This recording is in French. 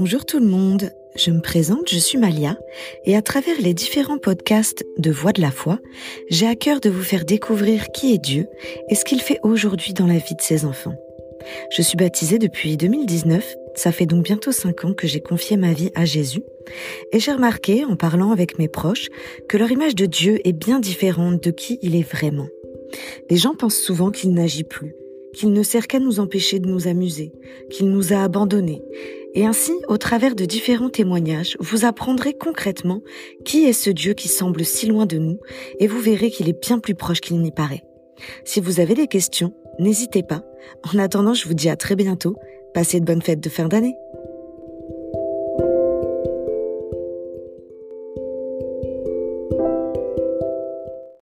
Bonjour tout le monde, je me présente, je suis Malia, et à travers les différents podcasts de Voix de la foi, j'ai à cœur de vous faire découvrir qui est Dieu et ce qu'il fait aujourd'hui dans la vie de ses enfants. Je suis baptisée depuis 2019, ça fait donc bientôt 5 ans que j'ai confié ma vie à Jésus, et j'ai remarqué, en parlant avec mes proches, que leur image de Dieu est bien différente de qui il est vraiment. Les gens pensent souvent qu'il n'agit plus, qu'il ne sert qu'à nous empêcher de nous amuser, qu'il nous a abandonnés. Et ainsi, au travers de différents témoignages, vous apprendrez concrètement qui est ce Dieu qui semble si loin de nous, et vous verrez qu'il est bien plus proche qu'il n'y paraît. Si vous avez des questions, n'hésitez pas. En attendant, je vous dis à très bientôt. Passez de bonnes fêtes de fin d'année.